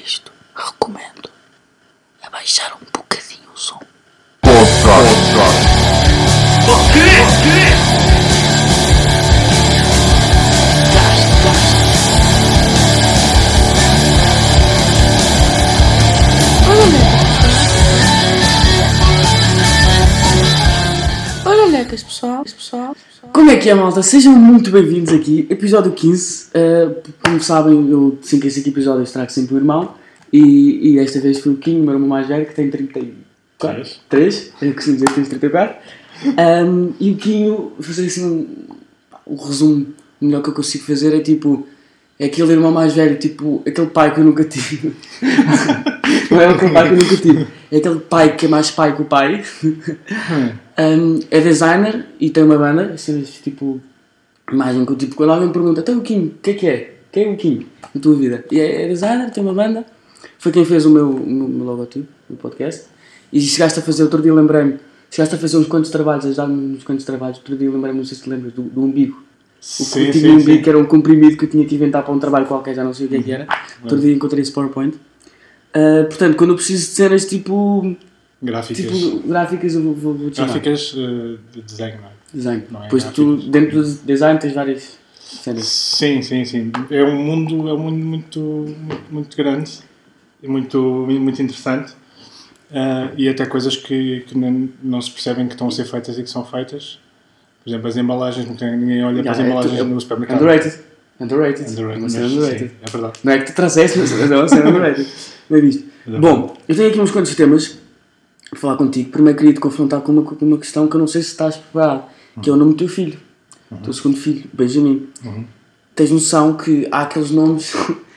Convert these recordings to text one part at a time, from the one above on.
ouvir que é, malta? Sejam muito bem-vindos aqui, episódio 15. Uh, como sabem, eu sempre que esse episódio trago sempre o irmão. E, e esta vez foi o Kim, o meu irmão mais velho, que tem 34. 3. Eu costumo dizer que tem 34. Um, e o Quinho, vou fazer assim um, um resumo melhor que eu consigo fazer é tipo. É aquele irmão mais velho, tipo, aquele pai que eu nunca tive. Não é aquele pai que eu nunca tive. É aquele pai que é mais pai que o pai. Um, é designer e tem uma banda, assim, tipo, imagem que tipo, quando alguém me pergunta, então o Kim, o que é que é? Quem é o Kim na tua vida? E é, é designer, tem uma banda, foi quem fez o meu, o meu, o meu logotipo do podcast. E chegaste a fazer, outro dia lembrei-me, chegaste a fazer uns quantos trabalhos, ajudar-me uns quantos trabalhos, outro dia lembrei-me, não sei se te lembras, do, do umbigo. O Sim, sim, um umbigo sim. que era um comprimido que eu tinha que inventar para um trabalho qualquer, já não sei o que é que era. Outro dia encontrei esse PowerPoint. Ah, portanto, quando eu preciso de cenas tipo, Gráficas. tipo gráficas, eu vou, vou, vou. Gráficas eh, de desenho, não é? Design. Não é Pois tu, dentro do design, tens várias cenas. Sim, sim, sim. É um mundo, é um mundo muito, muito, muito grande e muito, muito interessante. Eh, e até coisas que, que não, não se percebem que estão a ser feitas e que são feitas. Por exemplo, as embalagens, ninguém olha para as Yeah, é embalagens no supermercado. Underrated. Underrated. Underrated, É mas cena sim, underrated. é verdade. Não é que tu trouxeste, mas é uma cena underrated. Não é visto. É Bom, eu tenho aqui uns quantos temas falar contigo. Primeiro queria te confrontar com uma, com uma questão que eu não sei se estás preparado, que é o nome do teu filho. O teu segundo filho, Benjamin. Uhum. Tens noção que há aqueles nomes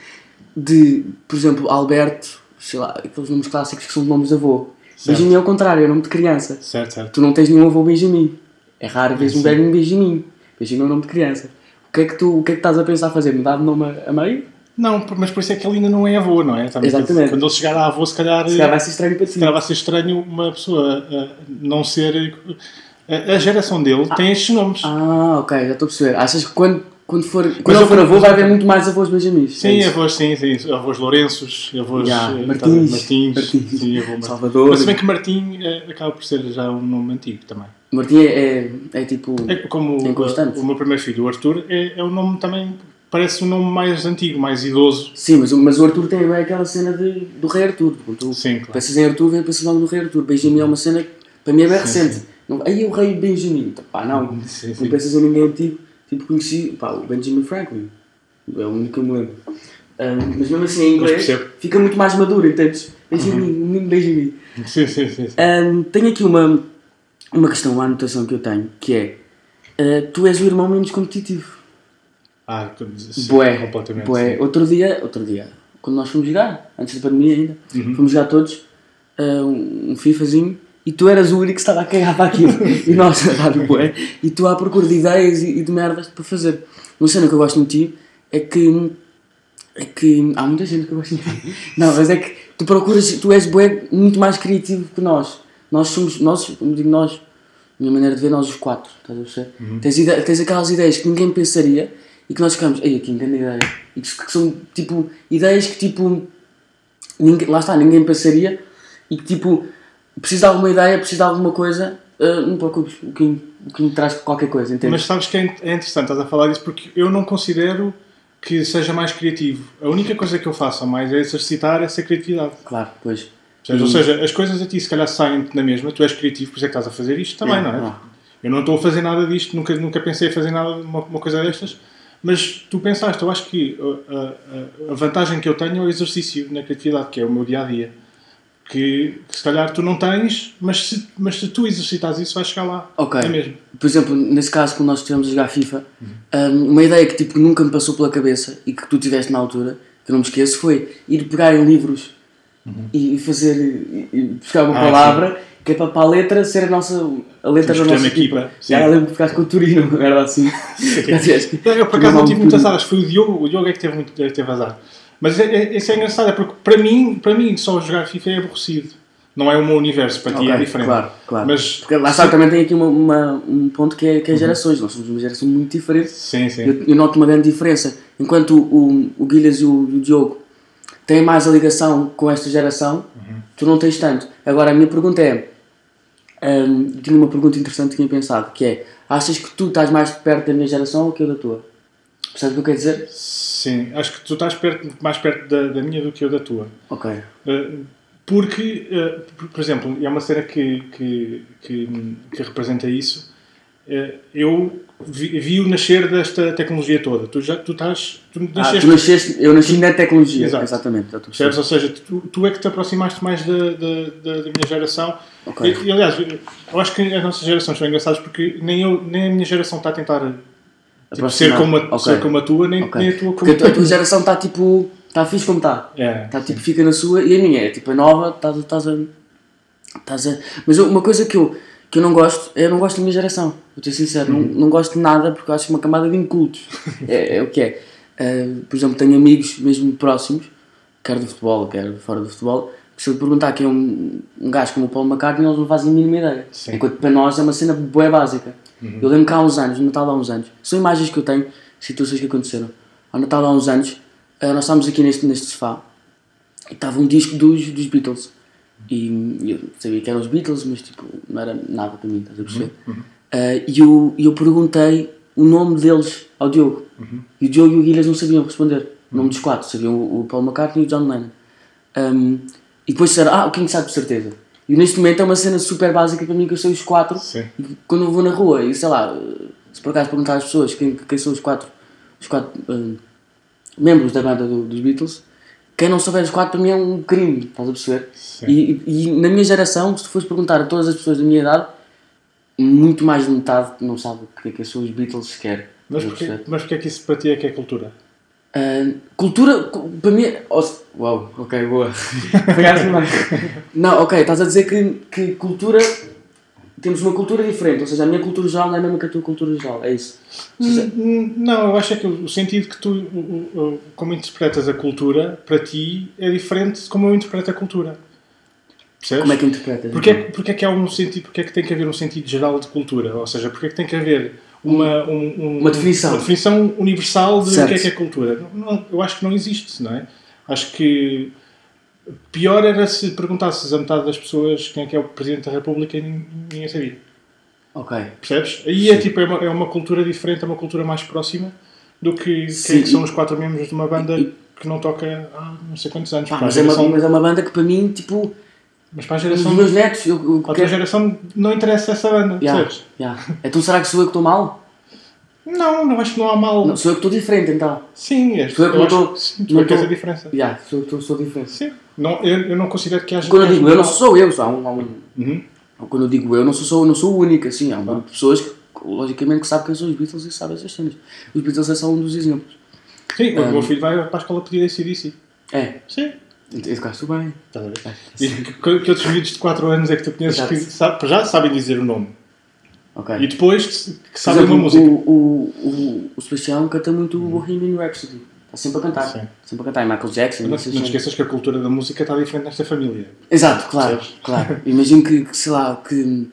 de, por exemplo, Alberto, sei lá, aqueles nomes clássicos que são nomes de avô. Certo. Benjamin é o contrário, é nome de criança. Certo, certo. Tu não tens nenhum avô Benjamin. É raro veres um Sim. velho Benjamin. Benjamin é o nome de criança. O que é que tu o que é que estás a pensar fazer? Mudar de nome a meio? Não, mas por isso é que ele ainda não é avô, não é? Também, Exatamente. Quando ele chegar a avô, se calhar, Se calhar vai ser estranho para ti. se calhar vai ser estranho uma pessoa eh, não ser. A, a geração dele tem estes nomes. Ah, ok, já estou a perceber. Achas que quando, quando for, quando eu for avô vai haver muito mais avós Benjamins? Sim, avós, sim, sim. Avós Lourenços, avós eh, Martins. Martins, Martins. Sim, avô Martins. Salvador. Mas se bem que Martim eh, acaba por ser já um nome antigo também. Martim é, é, é tipo. É como É o, o meu primeiro filho, o Arthur, é, é um nome também, parece um nome mais antigo, mais idoso. Sim, mas, o- mas o Arthur tem bem aquela cena de, do Rei Arthur. Quando tu Sim, claro. pensas em Arthur, vem pensas logo no Rei Arthur. Benjamin é uma cena que para mim é bem Sim, recente. sim. Não, aí é o Rei Benjamin. Então, Pá, não. Sim, Não pensas em ninguém antigo. Tipo, conheci pá, o Benjamin Franklin. É o único que eu me lembro. Mas mesmo assim em inglês fica muito mais maduro, entendes? Benjamin, Uhum. Benjamin. Sim, sim, sim. Ahm, tenho aqui uma, uma questão, uma anotação que eu tenho, que é ah, tu és o irmão menos competitivo. Ah, sim, Bué, completamente. bué. sim. Outro dia, outro dia, quando nós fomos jogar, antes da pandemia ainda, Uhum. fomos jogar todos ah, um, FIFAzinho e tu eras o único que estava a cagar para aquilo. e nós a dar bué. E tu à procura de ideias e, e de merdas para fazer. Uma cena que eu gosto de ti é que. É que. Há muita gente que eu gosto de ti. Não, mas é que tu procuras. Tu és bué muito mais criativo que nós. Nós somos. Nós, como digo nós, minha maneira de ver, nós os quatro. Estás a perceber? Tens, ide- tens aquelas ideias que ninguém pensaria e que nós ficamos. Ei, aqui, grande ideia. E que, que são tipo. Ideias que tipo. Ninguém, lá está, ninguém pensaria e que tipo. Precisa de alguma ideia, precisa de alguma coisa. ah, não preocupes, o que, o que me traz qualquer coisa, entende? Mas sabes que é é interessante estás a falar disso porque eu não considero que seja mais criativo. A única coisa que eu faço a mais é exercitar essa criatividade. Claro, pois. Ou seja, ou seja, as coisas a ti se calhar saem na mesma, tu és criativo, por isso é que estás a fazer isto também, Yeah, não é? yeah. Eu não estou a fazer nada disto, nunca, nunca pensei em fazer nada, uma, uma coisa destas, mas tu pensaste, eu acho que uh, a, a- a vantagem que eu tenho é o exercício na criatividade, que é o meu dia a dia. Que, que se calhar tu não tens, mas se, mas se tu exercitares isso, vais chegar lá. Ok. É mesmo. Por exemplo, nesse caso, quando nós estivemos a jogar FIFA, hum, uma ideia que tipo, nunca me passou pela cabeça e que tu tiveste na altura, que eu não me esqueço, foi ir pegar em livros e e fazer. e, buscar uma Ah, palavra que é para, para a letra ser a nossa. a letra da nossa equipa. equipa, sim. Já lembro que ficaste com o Turino, merda assim. Eu por acaso não tive muito azar, foi o Diogo, o Diogo é que teve, muito, é que teve azar. Mas é, é, isso é engraçado, é porque para mim, para mim só jogar FIFA é aborrecido. Não é o meu universo, para ti é diferente. Claro, claro. Mas, Porque lá está, também tem aqui uma, uma- um ponto que é, que é gerações. Nós somos uma geração muito diferente. Sim, sim. Eu, eu noto uma grande diferença. Enquanto o, o Guilhas e o, e o Diogo têm mais a ligação com esta geração, tu não tens tanto. Agora, a minha pergunta é: hum, tinha uma pergunta interessante que tinha pensado, que é: achas que tu estás mais perto da minha geração ou que eu da tua? Percebes o que eu quero dizer? Sim, acho que tu estás perto, mais perto da, da minha do que eu da tua. Ok. Uh, porque, uh, por, por exemplo, é uma cena que, que, que, que representa isso. Uh, eu vi, vi o nascer desta tecnologia toda. Tu já tu estás. Tu Ah, nasceste, tu nasceste, eu nasci na tecnologia. Exato. Exatamente. a percebes? Ou seja, tu, tu é que te aproximaste mais da, da, da, minha geração. Ok. E, aliás, eu acho que as nossas gerações são engraçadas porque nem, eu, nem a minha geração está a tentar tipo, ser, como a, Ok. ser como a tua, nem, Ok. nem a tua como Porque a tua, a geração está tipo. Está fixe como está. É, Está tipo, fica na sua e a minha é tipo, é nova, estás a. Estás a, a mas uma coisa que eu, que eu não gosto, eu não gosto da minha geração. Vou ser sincero, não, não gosto de nada porque eu acho uma camada de incultos. é, é o que é. Uh, por exemplo, tenho amigos mesmo próximos, quer do futebol, quer fora do futebol, que se eu perguntar quem é um, um gajo como o Paulo McCartney, eles não fazem a mínima ideia. Sim. Enquanto para nós é uma cena bué básica. Eu lembro que há uns anos, no Natal há uns anos, são imagens que eu tenho, situações que aconteceram. Ao Natal há uns anos, uh, nós estávamos aqui neste, neste sofá e estava um disco dos, dos Beatles. E eu sabia que eram os Beatles, mas tipo, não era nada para mim, estás a perceber? Uh, e eu, eu perguntei o nome deles ao Diogo. E o Diogo e o Guilherme não sabiam responder. O nome dos quatro, sabiam o, o Paul McCartney e o John Lennon. Um, e depois disseram, ah, o King sabe de certeza. E neste momento é uma cena super básica para mim que eu sei os quatro. Sim. E quando eu vou na rua e sei lá, se por acaso perguntar às pessoas quem, quem são os quatro, os quatro membros da banda do- dos Beatles, quem não souber os quatro para mim é um crime, estás a perceber? E, e na minha geração, se tu fores perguntar a todas as pessoas da minha idade, muito mais de metade não sabe o que é que são os Beatles sequer. Mas porquê, mas porquê é que isso para ti é que é cultura? Ah, cultura, cu- para mim. oh, Uau, ok, boa. Não, ok, estás a dizer que, que cultura. Temos uma cultura diferente, ou seja, a minha cultura geral não é a mesma que a tua cultura geral, é isso. Seja, Hum, Não, eu acho é que o sentido que tu, como interpretas a cultura, para ti, é diferente de como eu interpreto a cultura. Percebes? como é que interpretas? Porque, é, então? que- porque é que há um sentido, porque é que tem que haver um sentido geral de cultura? Ou seja, porque é que tem que haver uma, um- um- Uma definição. uma definição universal de o que é que é cultura? Não, eu acho que não existe, não é? Acho que pior era se perguntasses a metade das pessoas quem é que é o Presidente da República e nin- ninguém sabia. Ok. Percebes? Aí é tipo, é uma, é uma cultura diferente, é uma cultura mais próxima do que Sim. quem que são os quatro membros de uma banda E- que não toca há não sei quantos anos. Pá, Para a mas, é uma, geração- mas é uma banda que para mim, tipo, mas para a os geração, meus netos, eu, eu para a tua quero- geração não interessa essa banda, Yeah, percebes? yeah. Então será que sou eu que estou mal? Não, não acho que não há mal. Não, sou eu que estou diferente então. Sim, és, Tu é que eu não sim, tu é que és a diferença. Yeah, sou eu que estou- sou diferente. Sim. Não, eu, eu não considero que haja. Quando eu digo eu, não sou eu, só há um, há um- Uhum. Quando eu digo eu, não sou, sou, não sou o único, assim, há um grupo de pessoas que, logicamente, que sabe quem são os Beatles e sabe essas cenas. Os Beatles é só um dos exemplos. Sim, o Um, meu filho vai para a escola pedir ACDC. É, Sim. educaste bem. Estás a ver? É, que, outros miúdos de 4 anos é que tu conheces que já sabem dizer o nome? Ok. E depois que sabem exemplo, uma música. O, o, o, o Sebastião canta muito o Bohemian Rhapsody. Está sempre a cantar. Sim. Sempre a cantar. E Michael Jackson. Não, essas não te cenas. esqueças que a cultura da música está diferente nesta família. Exato, claro. Claro. Imagino que, que, sei lá, que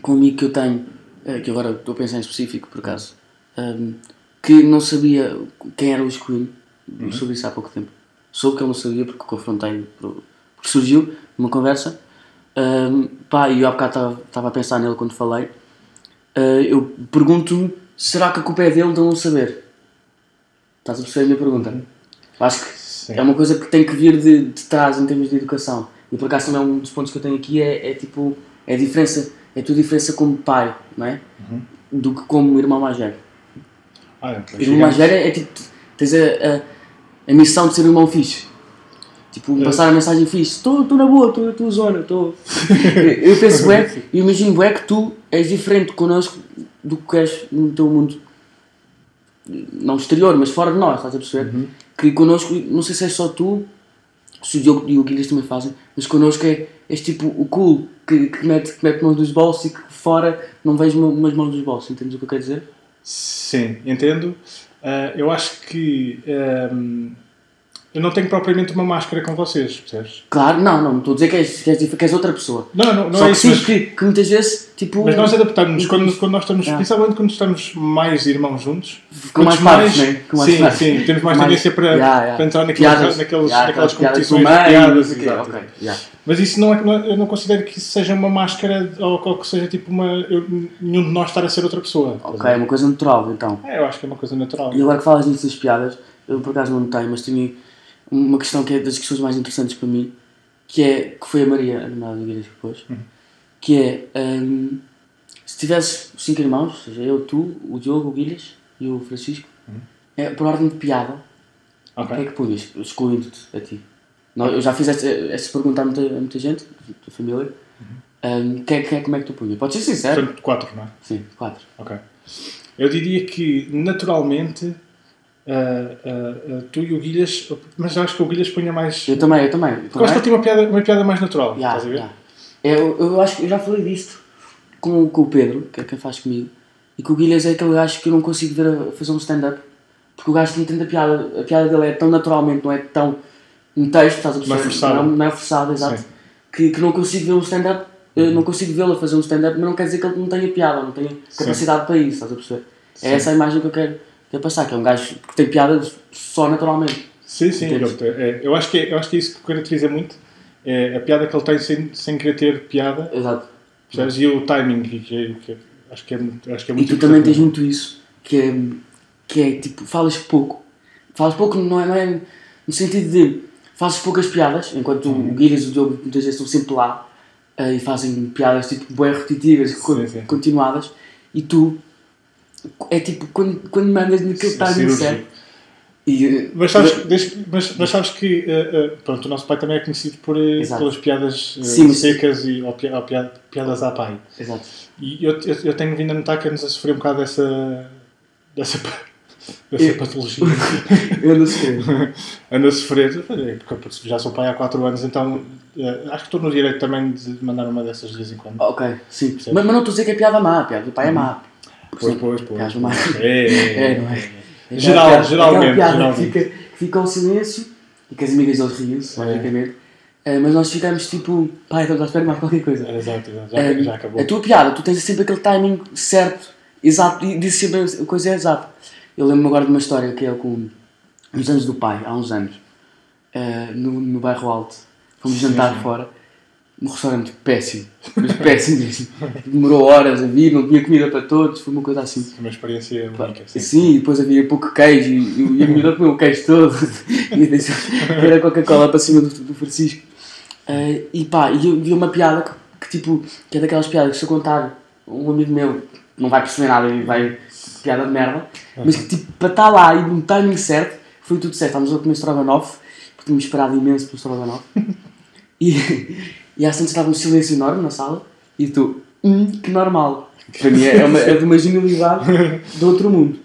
com um amigo que eu tenho, eh, que agora estou a pensar em específico por acaso, ehm, que não sabia quem era o Queen, Uhum. soube isso há pouco tempo. Soube que ele não sabia porque confrontei, por- porque surgiu numa conversa. Ehm, pá, e eu há bocado estava- estava a pensar nele quando falei. Eh, eu pergunto-me, será que a culpa é dele de não saber? Estás a perceber a minha pergunta? Acho que Sim. é uma coisa que tem que vir de, de trás em termos de educação. E por acaso também um dos pontos que eu tenho aqui é, é tipo, é a diferença, é a tua diferença como pai, não é? Do que como irmão mais velho. Ah, então irmão mais velho é tipo, tens a, a, a missão de ser um irmão fixe. Tipo, É. passar a mensagem fixe. Estou na boa, estou na tua zona, estou... eu penso, bué, eu imagino, bué, que tu és diferente connosco do que és no teu mundo não exterior, mas fora de nós, estás a perceber? Uhum. Que connosco, não sei se é só tu, se o Diogo e o Guilherme também fazem, mas connosco é, és tipo o cool, que, que, mete, que mete mãos nos bolsos e que fora não vejo uma- umas mãos nos bolsos, entendes o que eu quero dizer? Sim, entendo. Ah, eu acho que ahm, eu não tenho propriamente uma máscara com vocês, percebes? Claro, não, não, estou a dizer que és, que és, que és outra pessoa. Não, não, não Só é que isso. sim, Mas, que, que muitas vezes, tipo. mas nós adaptamos quando, quando nós estamos, Ah. principalmente quando estamos mais irmãos juntos. Com mais partes, né? Com mais sim, partes. sim, temos mais Mais- tendência para, Yeah, yeah. para entrar naqueles, Piadas, naqueles, yeah, naquelas piadas competições piadas. não sei o quê, exato. ok, yeah. Mas isso não é, não é- eu não considero que isso seja uma máscara ou, ou que seja tipo uma. eu- nenhum de nós estar a ser outra pessoa. a Ok, é uma coisa natural, então. É, eu acho que é uma coisa natural. E agora que falas nisso das piadas, eu por acaso não notei, mas tenho uma questão que é das questões mais interessantes para mim, que é, que foi a Maria, a namorada da igreja que pôs, que é, hum, se tivesses cinco irmãos, ou seja, eu, tu, o Diogo, o Guilhas e o Francisco, é, por ordem de piada, o que é que punhas, excluindo-te a ti? Não, eu já fiz esta, esta pergunta a muita, a muita gente, da família, Hum, que é, que é, como é que tu punhas? Pode ser sincero? Portanto, quatro, não é? Sim, quatro. Ok. Eu diria que naturalmente ah, ah, tu e o Guilhas, mas acho que o Guilhas punha mais. Eu também, eu também. Eu também. ele tinha uma piada, uma piada mais natural. Ya, estás a ver? ya. Eu, eu acho que eu já falei disto com, com o Pedro, que é quem faz comigo, e que o Guilherme é aquele gajo que eu não consigo ver a fazer um stand-up, porque o gajo tem tanta piada, a piada dele é tão naturalmente, não é tão um texto, estás a perceber? Não é forçado. Não, não é forçado, exato. Sim. Que, que não consigo ver um stand-up, não consigo vê-lo a fazer um stand-up, mas não quer dizer que ele não tenha piada, não tenha capacidade para isso, estás a perceber? Sim. É essa a imagem que eu quero, quero passar, que é um gajo que tem piada só naturalmente. Sim, sim. É, eu, acho que é, eu acho que é isso que caracteriza muito. É a piada que ele tem sem, sem querer ter piada. Exato. Percebes? E o timing. E que, que é- acho, que é, muito- acho que é E muito tu também tens muito isso, que é, que é tipo, falas pouco. Falas pouco não é, não é no sentido de fazes poucas piadas, enquanto Uhum. o Guilherme e o Diogo muitas vezes estão sempre lá eh, e fazem piadas tipo bem repetitivas e co- Sim, sim. continuadas, e tu é tipo quando, quando mandas naquele Sim, timing certo. E, eh, Mas sabes, deixa- mas, mas sabes que eh, eh, pronto, o nosso pai também é conhecido por, pelas piadas Sim, mas- secas e ou, pi- ou pi- piadas à pai. Exato. E eu, eu, eu tenho vindo a notar que andas a sofrer um bocado dessa, dessa, dessa Eu- patologia. Eu não sei. Ando a sofrer, porque já sou pai há 4 anos, então acho que estou no direito também de mandar uma dessas de vez em quando. ok, sim. Mas, mas não estou a dizer que é piada má, a piada do pai é má. Pois, pois, pois. Piadas pois. má. É, é, É, não é? é. Geral, piada- geralmente. aquela piada geralmente. que fica, fica ao silêncio e que as amigas deles riam-se, É. logicamente. Eh, mas nós ficamos tipo, pai, estamos à espera de mais qualquer coisa. Exato, exato. Já, Eh, já acabou. A tua piada, tu tens sempre aquele timing certo, exato, e dizes sempre a coisa exata. Eu lembro-me agora de uma história que é com nos anos do pai, há uns anos, eh, no, no bairro Alto. Fomos jantar fora, num restaurante péssimo, mas péssimo mesmo. Demorou horas a vir, não tinha comida para todos, foi uma coisa assim. Foi uma experiência única. Sim. Sim, e depois havia pouco queijo e, e a miúda comeu o queijo todo e deixou era Coca-Cola para cima do, do Francisco. Eh, e pá, e eu vi uma piada que, que, tipo, que é daquelas piadas que se eu contar um amigo meu não vai perceber nada e vai piada de merda, mas que tipo, para estar lá e no timing certo, foi tudo certo. Estávamos a comer Stroganoff, porque tínhamos esperado imenso pelo Stroganoff. E, e às tantas estava um silêncio enorme na sala e tu, hum, que normal. Para mim é, uma, é de uma genialidade de outro mundo.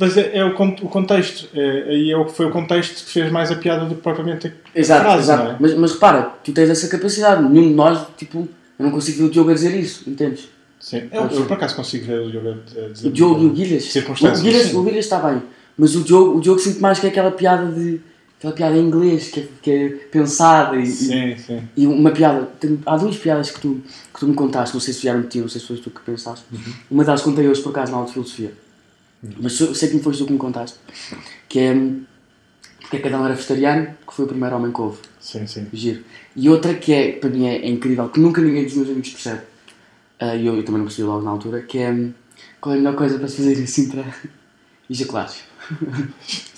Mas é, é o, con- o contexto. É, aí é o que foi o contexto que fez mais a piada do que propriamente a Exato, frase, exato. não é? Mas, mas repara, tu tens essa capacidade. Nenhum de nós, tipo, eu não consigo ver o Diogo a dizer isso, entendes? Sim. Eu, eu, por acaso consigo ver o Diogo a dizer. O Diogo e o Guilhas. O Guilhas está bem. Mas o Diogo, o Diogo sinto mais que é aquela piada de. Aquela piada em inglês que é, que é pensada e, Sim, sim. e uma piada. tem- há duas piadas que tu, que tu me contaste, não sei se vieram de ti, não sei se foste tu que pensaste. Uhum. Uma delas contei hoje por acaso na aula de filosofia. Mas sei que me foste tu que me contaste. Que é. Porque é que Adão era vegetariano, que foi o primeiro homem que houve. Sim, sim. Giro. E outra que é, para mim é, é incrível, que nunca ninguém dos meus amigos percebe, ah, e eu, eu também não percebi logo na altura, que é qual é a melhor coisa para se fazer assim para ejaculares.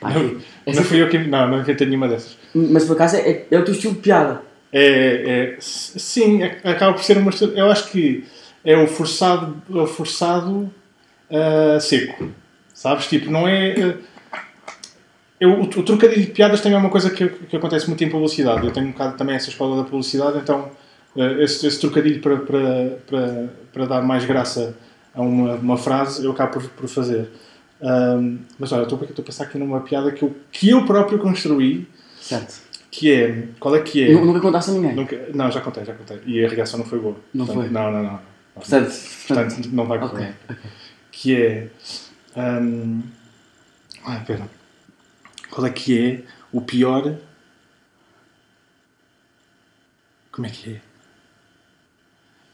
Pá, Não, essa- não fui eu que. Não, não inventei nenhuma dessas. mas por acaso é, é o teu estilo de piada. É, é, s- sim, é- acaba por ser uma. Eu acho que é o forçado, é o forçado ah, seco. Sabes? Tipo, não é. ah, eu, o, o trocadilho de piadas também é uma coisa que, que acontece muito em publicidade. Eu tenho um bocado também essa escola da publicidade, então ah, esse, esse trocadilho para, para, para, para dar mais graça a uma, uma frase eu acabo por, por fazer. Ahm, mas olha, eu estou estou a pensar aqui numa piada que eu, que eu próprio construí, Certo. que é. Qual é que é? Nu- Nunca contaste a ninguém. Nunca- não, já contei, já contei. E a reação não foi boa. Não Portanto, foi? Não, não, não. Portanto, portanto, Portanto, não vai correr. ok. Que é. hum, ai, pera. Qual é que é o pior. Como é que é?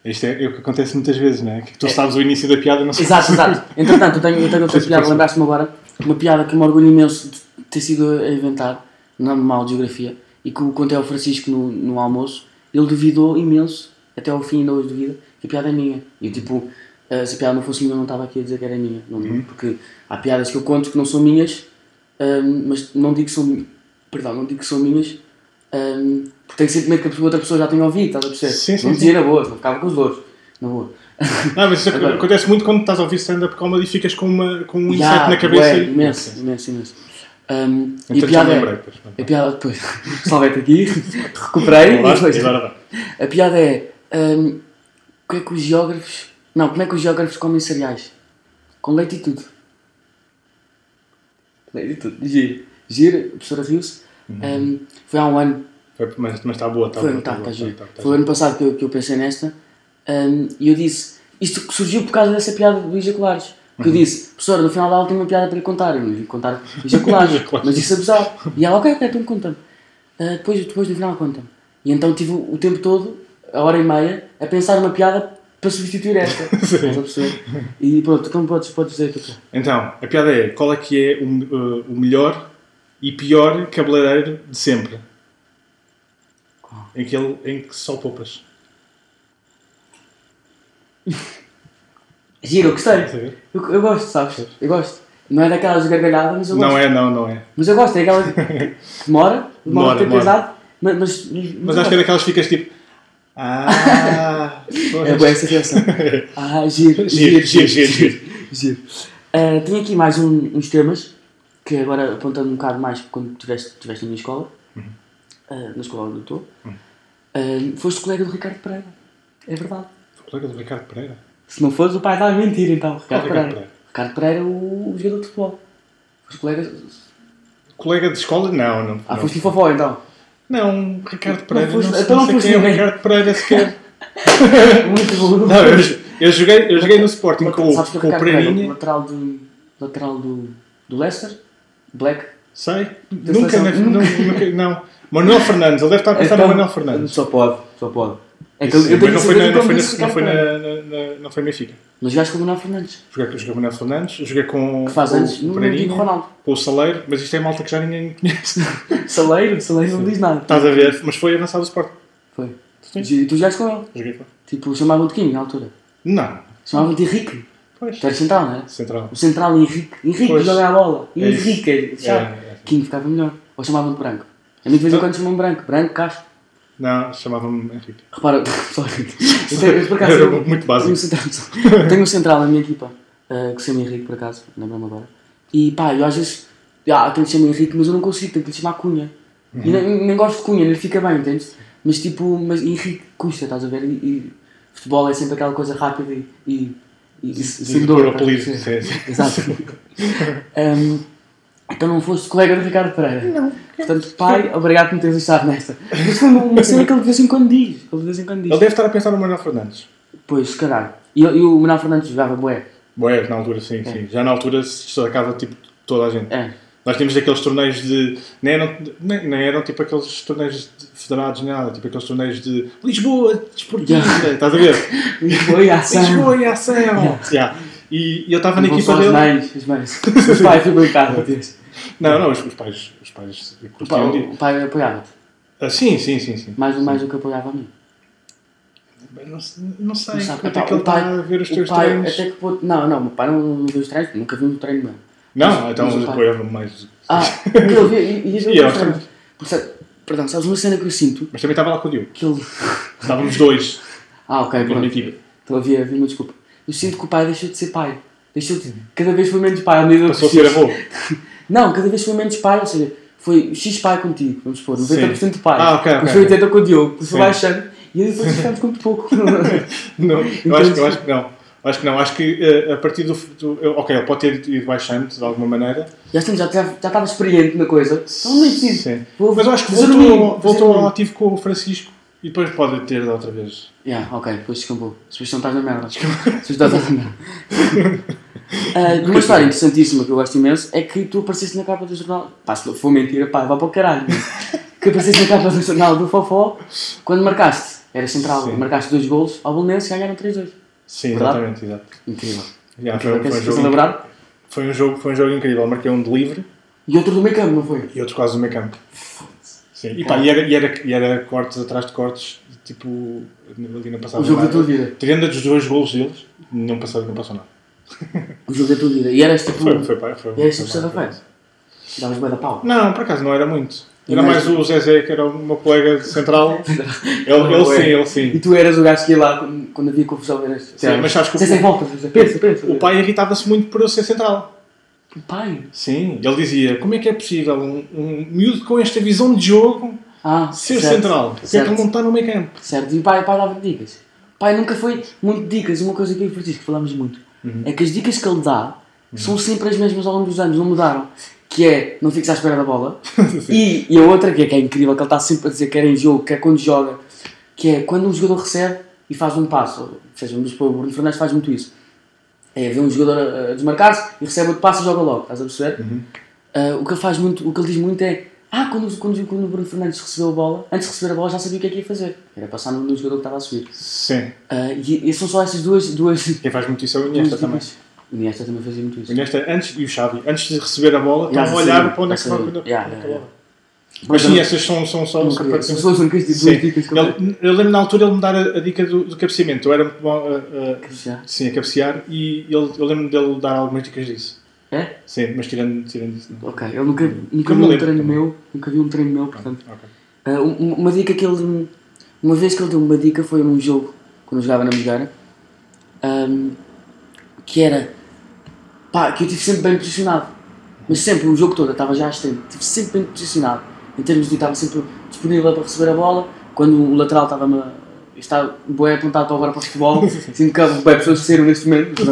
Isto é, é o que acontece muitas vezes, não é? Que tu sabes o início da piada e não sabes. Exato, exato. Entretanto, eu tenho, eu tenho outra piada, lembraste-me agora, uma piada que me orgulho imenso de ter sido a inventar, na mal de geografia, e que o contei ao Francisco no, no almoço, ele duvidou imenso, até ao fim ainda hoje duvida, que a piada é minha. E eu, tipo, eh, se a piada não fosse minha, eu não estava aqui a dizer que era minha. Não, Uhum. Porque há piadas que eu conto que não são minhas, ahm, mas não digo que são. Perdão, não digo que são minhas, ahm, porque tenho sempre medo que a outra pessoa já tenha ouvido, estás a perceber? Sim, sim, não sim. dizia na boa, não ficava com os dores. Na boa. Não, mas isso Agora- acontece muito quando estás a ouvir stand-up comedy e ficas com, uma, com um Ya, inseto na cabeça. bué, e- imenso, imenso, imenso. Um, e a Então piada é. lembrei. Depois. A piada depois. Salvei-te aqui, recuperei e Agora, depois. agora vai. A piada é. Um, que é que os geógrafos. Não, como é que os geógrafos comem cereais? Com leite e tudo. Leite e tudo. Giro. Giro, a professora riu-se. Um, foi há um ano. Foi- Mas, mas está boa, está Foi, boa. tá, tá tá- Foi o ano passado que eu, que eu pensei nesta. um, e eu disse. Isto surgiu por causa dessa piada do ejaculares. Que Uhum. eu disse, professora, no final da aula tenho uma piada para lhe contar. Eu não lhe contar ejaculares. Mas isso abusar. E ela, ok, ok, então conta-me. Ah, depois, depois no final conta-me. E então tive o tempo todo, a hora e meia, a pensar uma piada para substituir esta. E pronto, então podes, podes dizer que eu Então, a piada é: qual é que é o, uh, o melhor e pior cabeleireiro de sempre? Qual? Aquele em que só poupas. Giro, eu gostei. Eu, eu gosto, sabes? Eu gosto. Não é daquelas gargalhadas, mas eu gosto. Não é, não, não é. Mas eu gosto, é aquela que demora, demora, demora. pesado, mas, mas, Mas acho que é daquelas que ficas tipo. Ah! É boa essa reação. Ah, giro, Giro, giro, giro, giro. Giro. Ah, tenho aqui mais um- uns temas, que agora apontando um bocado mais quando estiveste estiveste na minha escola, Uhum. ah, na escola onde eu estou. Ah, foste colega do Ricardo Pereira. É verdade. O colega do Ricardo Pereira. Se não fosse, o pai está a mentir então. Ricardo, Ricardo Pereira. Pereira? Ricardo Pereira é o, o jogador de futebol. Foste colega. Colega de escola? Não, não. Ah, não. foste fofó então. Não, Ricardo Pereira. Não, foste- sei- então não não foste quem é o. Ricardo Pereira sequer. Muito bom. Não, eu, eu joguei, eu joguei no Sporting com, o- o com o Pereira, Pereirinha. lateral do, lateral do, do Leicester, Black. Sei. Da Nunca, seleção. na- nunca, nunca- não. Manuel Fernandes, ele deve estar a pensar Então, no Manuel Fernandes. Só pode, só pode. É que Isso, eu, eu tenho não foi, na, não, foi, na, não, foi na, na, não Benfica. Mas jogaste com o Manuel Fernandes, Joguei, joguei com o Manuel Fernandes, joguei com, que faz com anos o antigo Ronaldo. com o Saleiro, mas isto é malta que já ninguém conhece. Saleiro, Saleiro não diz nada. Estás a ver? Mas foi avançado o Sporting. Foi. E tu jogaste com ele. Joguei com Tipo, chamavam-te Kim na altura. Não. Chamavam-te Henrique. Pois. Tu eras central, não é? Central. O central Henrique. Henrique Pois. joga a bola. É. Henrique, é É, chato. é. Kim ficava melhor. Ou chamavam-te Branco. A mim de vez em quando chamam Branco. Branco, Castro. Não, chamava-me Henrique. Repara, só eu tenho, por acaso, Era muito tenho básico. um central, tenho um central na minha equipa, eh, que se chama Henrique, por acaso, lembro-me agora. E pá, eu às vezes, ah, tenho que chamar Henrique, mas eu não consigo, tenho que lhe chamar Cunha. E Uhum. nem, nem gosto de Cunha, ele fica bem, entendes? Mas tipo, mas Henrique custa, estás a ver? E, e futebol é sempre aquela coisa rápida e. e, e sem De dor. Exato. Hum, então não foste colega do Ricardo Pereira? Não. Portanto, pai, obrigado por me teres deixado nesta. Mas foi uma cena que ele de vez em quando diz. Ele de vez em quando diz. Ele deve estar a pensar no Manuel Fernandes. Pois, se calhar. E, e o Manuel Fernandes jogava bué. Boé, na altura, sim, sim. Já na altura se destacava tipo toda a gente. É. Nós tínhamos aqueles torneios de. Nem eram, nem, nem eram tipo aqueles torneios de federados nem nada, tipo aqueles torneios de Lisboa, desportiva, estás a ver? Lisboa e ação. Lisboa e ação! Yeah. E, e eu estava na equipa dele. As mães, as mães. Os pais. Deus. Não, não, os, os pais, os pais O curtiam o pai apoiava-te. Ah, sim, sim, sim, sim. Mais, mais do que apoiava a mim. Não, não sei Não sabe. quanto Epá, é que ele o pai- está a ver os teus pai treinos. até que Não, não, o meu pai não, não viu os treinos, nunca vi um treino meu. Não, então mas apoiava mais. Ah, ele via e, e, E e, treinos. Portanto, Perdão, sabes uma cena que eu sinto? Mas também estava lá com o Diogo. Que ele. Estávamos dois Ah, ok, pronto. Então havia, havia uma desculpa. Eu sinto que o pai deixou de ser pai. Deixou de. Cada vez foi menos pai à medida que Passou a ser avô. Não, cada vez foi menos pai, ou seja, foi X pai contigo, vamos supor, 90% de pai. Ah, ok, ok. foi 80% com o Diogo, foi Sim. baixando e depois ficamos com muito pouco. Não, eu, Então, acho, que- eu acho que não. Acho que não. Acho que eh, a partir do, do. Ok, ele pode ter ido baixando de alguma maneira. Já já já estava experiente na coisa, então nem preciso. Sim. Vou- Mas eu acho que voltou, voltou ao ativo com o Francisco. E depois pode ter da outra vez. Yeah, ok, depois descampou. Depois não estás na merda. Depois estás na merda. Ah, uma história interessantíssima que eu gosto imenso é que tu apareceste na capa do jornal. Pá, se for mentira, pá, vá para o caralho. que apareceste na capa do jornal do Fofó quando marcaste. Era central, Sim. marcaste dois golos ao Bolonense e ganharam 3-2. Sim, Verdade? exatamente, exato. Incrível. Incrível. foi, foi, um jogo, celebrar? foi, um jogo, foi um jogo incrível. Marquei um de livre E outro do meio campo, não foi? e outros quase no meio campo. Sim. E, pá, e, era, e, era, e era cortes atrás de cortes, tipo, ali não passava O jogo da tua vida. Tirando dos dois golos deles, não passou, não passou nada. O jogo da tua vida. E eras tipo. Foi, foi, pá, foi, E eras foi tipo serra Davas bem da pau. Não, por acaso não era muito. Era mais- o Zezé, que era o meu colega de central. ele, ele sim, ele sim. E tu eras o gajo que ia lá quando, havia confusão. Eras. Sim, mas sabes que o- Zé, Zé, volta. Zé, Pensa, pensa. O pai irritava-se muito por eu ser central. O pai. Sim, ele dizia: como é que é possível um, um miúdo com esta visão de jogo Ah, ser certo, central? Porque que certo. ele não está no meio campo? Certo, e o pai, o pai dava dicas. O pai nunca foi muito dicas. Uma coisa que eu e o Francisco falamos muito Uhum. é que as dicas que ele dá são sempre as mesmas ao longo dos anos, não mudaram. Que é não fiques à espera da bola. e, e a outra que é, que é incrível, que ele está sempre a dizer quer em jogo, quer quando joga, que é quando um jogador recebe e faz um passo. Ou seja, o Bruno Fernandes faz muito isso. É ver um jogador a, desmarcar-se e recebe outro passo e joga logo, estás a perceber? Ah, o que ele faz muito, o que ele diz muito é ah, quando, quando, quando o Bruno Fernandes recebeu a bola, antes de receber a bola já sabia o que é que ia fazer. Era passar no, no jogador que estava a subir. Sim. Ah, e, e são só essas duas, duas, Quem faz muito isso é o Iniesta também. dicas. O Iniesta também fazia muito O isso. Iniesta, antes, e o Xavi, antes de receber a bola, estão a olhar para onde é que que a bola. Mas sim, essas são, são são São duas Sim. dicas que eu Ele- eu lembro na altura ele me dar a, dica do, do cabeceamento. Eu era muito bom a, Cabecear. sim, a cabecear e ele, eu lembro dele dar algumas dicas disso. É? Sim, mas tirando, tirando isso. Não. Ok, ele nunca, nunca viu um treino meu, nunca viu um treino meu, portanto. Ah, um- uma dica que ele. Uma vez que ele deu uma dica foi num jogo, quando eu jogava na Megara, que era. Pá, que eu estive sempre bem posicionado. Mas sempre, o jogo todo, eu estava já à extremo, estive sempre bem posicionado. Em termos de estava sempre disponível para receber a bola, quando o lateral estava-me. a- Está bem apontado para agora para o futebol, sinto que há bem pessoas que saíram neste momento.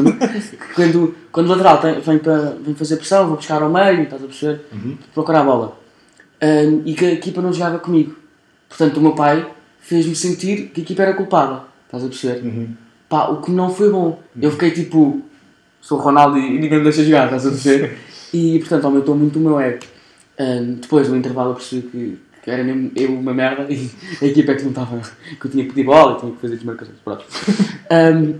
quando, quando o lateral tem- vem, para, vem fazer pressão, vou buscar ao meio, estás a perceber? Procurar a bola. Ahm, e que a equipa não jogava comigo. Portanto, o meu pai fez-me sentir que a equipa era culpada. Estás a perceber? Uhum. Pá, o que não foi bom. Eu fiquei tipo, sou o Ronaldo e ninguém me deixa jogar, estás a perceber? E portanto aumentou muito o meu ego. Ahm, depois do intervalo eu percebi que, que era mesmo eu uma merda e a equipa é que não estava. que eu tinha que pedir bola e tinha que fazer desmarcações. Pronto. Ahm,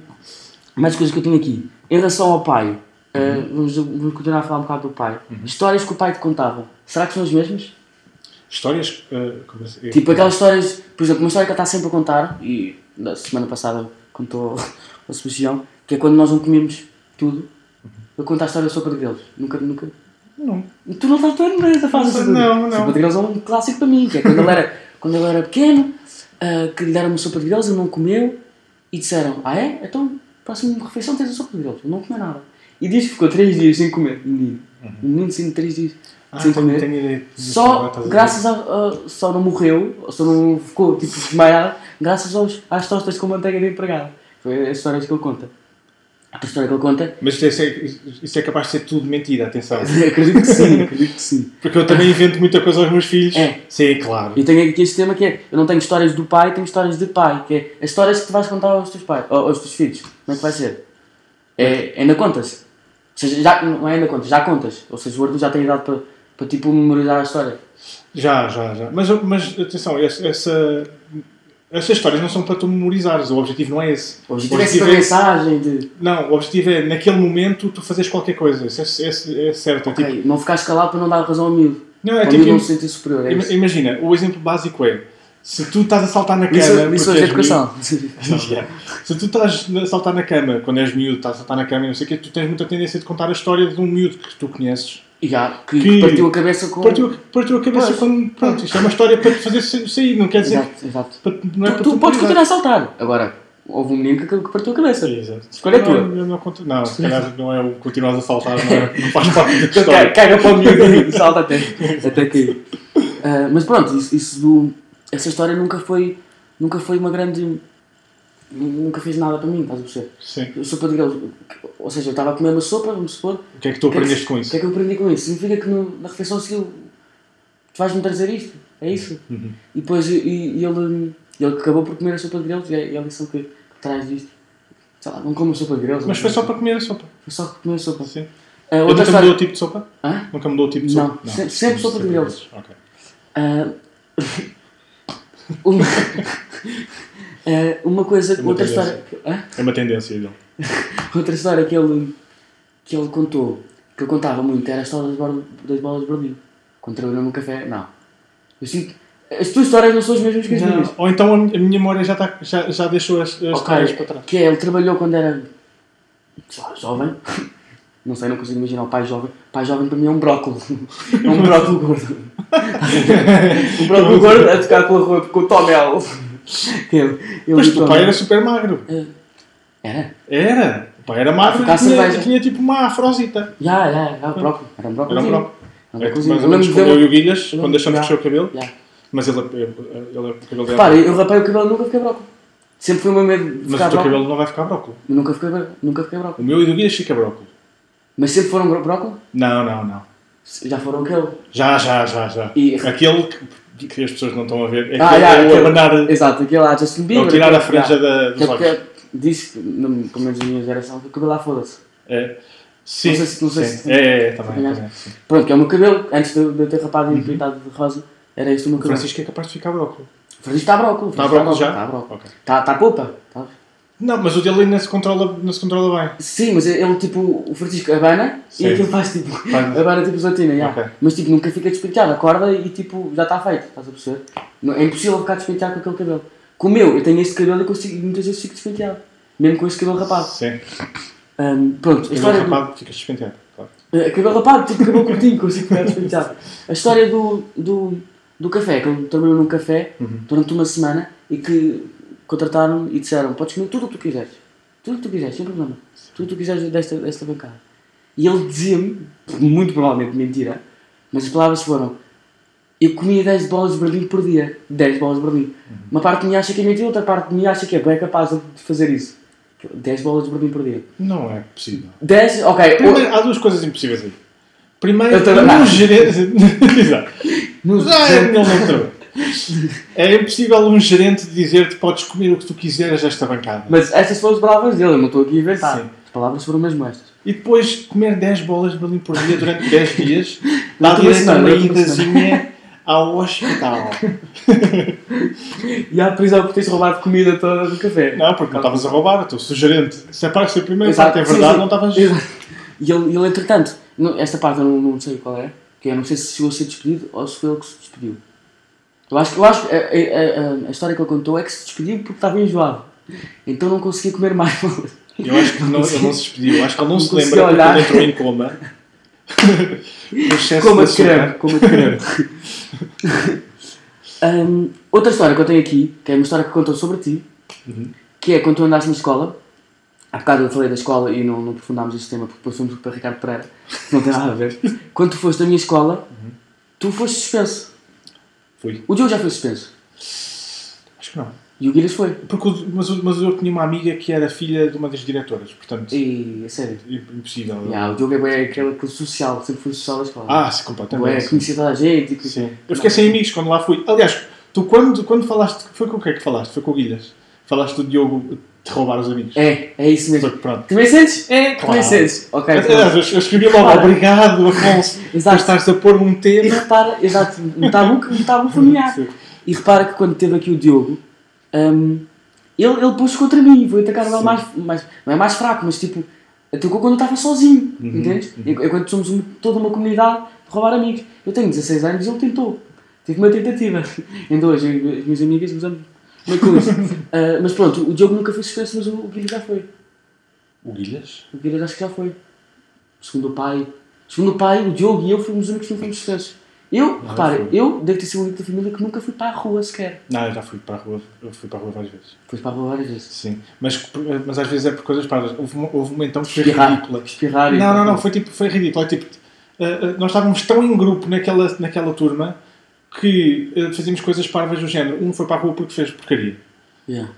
mais coisas que eu tenho aqui. Em relação ao pai, ah, vamos, vamos continuar a falar um bocado do pai. Histórias que o pai te contava. Será que são as mesmas? Histórias. eh, como assim? Tipo aquelas histórias, por exemplo, uma história que ele está sempre a contar, e na semana passada contou ao Sebastião, que é quando nós não comíamos tudo, ele conta a história da sopa de grelos. Nunca, nunca. Não. Tu não estás tão nessa fase Não, não, não. Sopa de grelos é um clássico para mim, que é quando ele era, quando ele era pequeno, ah, que lhe deram uma sopa de grelos, ele não comeu, e disseram: Ah é? Então, próxima refeição tens a sopa de grelos. Ele não comeu nada. E diz que ficou 3 dias sem comer, menino. Um menino sem 3 dias Ah, sem tenho, comer. ideia. disso, Só a graças a, a- Só não morreu, só não ficou tipo desmaiado, graças aos, às tostas com manteiga de empregado. Foi a história que ele conta. A história que ele conta. Mas isso é, isso é capaz de ser tudo mentira, atenção. acredito que sim, acredito que sim. Porque eu também invento muita coisa aos meus filhos. É. Sim, claro. E tenho aqui este tema que é: eu não tenho histórias do pai, tenho histórias de pai, que é as histórias que tu vais contar aos teus pais, aos teus filhos. Como é que vai ser? É, ainda contas. Ou seja, já, não é ainda contas, já contas. Ou seja, o Arthur já tem idade para, para tipo memorizar a história. Já, já, já. Mas, mas atenção, essa, essa, essas histórias não são para tu memorizares. O objetivo não é esse. O objetivo é sempre a mensagem de. Não, o objetivo é, naquele momento, tu fazeres qualquer coisa. Isso é, é, é certo. É tipo, Ok, não ficar escalado para não dar razão ao miúdo. não, é tipo, não se sentir superior. É isso. imagina, o exemplo básico é, se tu estás a saltar na cama... Isso, isso é educação. Yeah. Se tu estás a saltar na cama, quando és miúdo, estás a saltar na cama e não sei o quê, tu tens muita tendência de contar a história de um miúdo que tu conheces. Já, que, Que- que partiu a cabeça com. Partiu, partiu a cabeça Pois. quando... Pronto, isto é uma história para te fazer sa- sair, não quer dizer... Exato, exato. para- não é Tu, tu podes continuar a saltar. Agora, houve um menino que, que partiu a cabeça. Exato. Escolha a tua. Não, não, não, se calhar não é o que continuas a saltar, não, é, não faz parte da história. caga para o miúdo e salta até, até cair. Ah, mas pronto, isso, isso do, essa história nunca foi, nunca foi uma grande. Nunca fez nada para mim, estás a perceber? Sim. A sopa de grelos. Ou seja, eu estava a comer uma sopa, vamos supor. O que é que tu O que é que- com O isso? que é que eu aprendi com isso? Significa que no- na refeição seguiu. Tu vais-me trazer isto? É isso? Uhum. E depois e, e ele. Ele acabou por comer a sopa de grelos e é, e é a lição que, que traz disto. Sei lá, não como sopa de grelos. Mas foi só para comer a sopa. Foi só comer a sopa. Sim. Eu outra nunca história... mudou o tipo de sopa? Hã? Nunca mudou o tipo de Não, sopa? sempre- sempre sopa de grelos. Ok. Uma, Ah, uma coisa, Uma outra tendência. história... Hã? É uma tendência dele. Outra história que ele, que ele contou, que eu contava muito, era a história das, bolas- das bolas de Berlim. Quando trabalhou num café, não. Eu sinto... As tuas histórias não são as mesmas que as minhas. Ou então a minha memória já, está, já, já deixou as, as Ok, histórias para trás. que é, ele trabalhou quando era sei lá, jovem. Não sei, não consigo imaginar o pai jovem. pai jovem para mim é um brócolis. É um brócolis gordo. um brócolis gordo a tocar com, a, com o Tomel. Ele, ele Mas o teu pai era super magro. Era? Era. O pai era magro e tinha, tinha tipo uma afrosita. Já, já. Era um brócolis. Era um brócolis. Era um É que brócolis. mais ou menos lembro como eu e o Guilhas, quando deixamos crescer o cabelo. Já. Mas ele, ele, ele, o cabelo Repara, eu rapei o cabelo e nunca fiquei brócolis. Sempre foi o meu medo de Mas o teu cabelo não vai ficar brócolis. Nunca fiquei, nunca fiquei O brócolis. meu e do Guilhas fica brócolis. Mas sempre foram bró- brócolis? Não, não, não. Já foram aquele. Já, já, já, já. E- Aquele que, que as pessoas não estão a ver é Ah, aquele já, é o aquele- abanar, Exato, aquele lá, Justin é Bieber. o tirar a franja da, Que é dos olhos. que, não- pelo menos na minha geração, que o cabelo lá foda-se. É. Sim, Não sei se- não sei sim. se- É, é, é, também, também, sim. Pronto, que é o meu cabelo, antes de, de eu ter rapado e pintado de rosa, era este o meu cabelo. Francisco é capaz de ficar brócolis. Francisco está brócolis. Está brócolis já? Está brócolis. Está tá poupa. Tá. Não, mas o dele ainda se controla, não se controla bem. Sim, mas ele tipo, o Francisco abana Sim. e aquilo faz tipo, Faz- abana tipo gelatina. Ok. Mas tipo, nunca fica despenteado, acorda e tipo, já está feito, estás a perceber? Não- É impossível ficar despenteado com aquele cabelo. Com o meu, eu tenho este cabelo e consigo, muitas vezes fico despenteado. Mesmo com este cabelo rapado. Sim. Ahm, pronto, a história do- rapado, ficas despenteado. Claro. Eh, Cabelo rapado, tipo cabelo curtinho, consigo ficar despenteado. A história do, do, do café, que ele trabalhou num café Uhum. durante uma semana e que contrataram e disseram: Podes comer tudo o que tu quiseres. Tudo o que tu quiseres, sem problema. Tudo o que tu quiseres desta, desta bancada. E ele dizia-me, muito provavelmente mentira, mas as palavras foram: Eu comia 10 bolas de Berlim por dia. 10 bolas de Berlim. Uma parte de mim acha que é mentira, outra parte de mim acha que é bem capaz de fazer isso. 10 bolas de Berlim por dia. Não é possível. 10, ok. Primeiro, há duas coisas impossíveis aí. Primeiro, Eu também- gerente. Exato. No- é, não, não estou. É impossível um gerente dizer-te podes comer o que tu quiseres desta bancada. Mas estas foram as palavras dele, eu não estou aqui a inventar. Sim. As palavras foram mesmo estas. E depois comer 10 bolas de Berlim por dia durante 10 dias dá direito a uma idazinha ao hospital. E há prisão por teres roubado comida toda do café. Não, porque não estavas a roubar, tu, se o gerente, se a parte da primeira Exato, é sim, verdade, sim. não estavas. E ele, ele entretanto, não- esta parte eu não, não sei qual é, que eu não sei se chegou a ser despedido ou se foi ele que se despediu. Eu acho, eu acho que a, a, a- a história que ele contou é que se despediu porque estava enjoado. Então não conseguia comer mais. Eu acho que não, ele não se despediu, eu acho que ele não, Não se lembra olhar. ele entrou em coma. O excesso Como a de creme, açúcar. como a de creme. Hum, outra história que eu tenho aqui, que é uma história que contou sobre ti, Uhum. que é quando tu andaste na escola. Há bocado eu falei da escola e não, não aprofundámos este tema porque fomos para Ricardo Pereira, não tem nada a ver. Quando tu foste da minha escola, tu foste suspenso. Fui. O Diogo já foi suspenso. Acho que não. E o Guilherme foi. Porque, o- mas, o- mas eu tinha uma amiga que era filha de uma das diretoras, portanto, E, a sério. impossível. Yeah, o Diogo é bem aquele, aquele social, sempre foi social da escola. Ah, sim, é, completamente. sim. conhecia toda a gente. E, que- Sim. Eu fiquei sem amigos quando lá fui. Aliás, tu quando, quando falaste, foi com o que é que falaste? Foi com o Guilhas? Falaste do Diogo de roubar os amigos. É, é isso mesmo. Foi, pronto. Também sentes? É, Também sentes? Ok. Aliás, eu eu escrevi logo, Claro. obrigado, Afonso, por Exato. estares a pôr um E tema. repara, exato, um tabu, um tabu familiar. E repara que quando teve aqui o Diogo, hum, ele, ele pôs contra mim, foi atacar o mais, mais. Não é mais fraco, mas tipo, atacou quando eu estava sozinho, Uhum, entendes? uhum. Enquanto somos um- toda uma comunidade de roubar amigos. Eu tenho 16 anos e ele tentou. Tive uma tentativa. Em dois, eu e as minhas amigas com Ah, mas pronto, o Diogo nunca foi suspenso, mas o, Guilherme já foi. O Guilhas? O Guilherme acho que já foi. Segundo o pai. Segundo o pai, o Diogo e eu fomos os únicos que não fomos suspensos. Eu, Não, foi. eu devo ter sido o único da família que nunca fui para a rua sequer. Não, eu já fui para a rua, eu fui para a rua várias vezes. Fui para a rua várias vezes. Sim. Mas, mas às vezes é por coisas pardas. Houve, uma- houve um então que foi Espirrar. ridícula. Espirrar e- Não, não, não, foi, tipo, foi ridículo. É tipo, uh, uh, nós estávamos tão em grupo naquela, naquela turma que uh, fazíamos coisas parvas do género. Um foi para a rua porque fez porcaria. Yeah.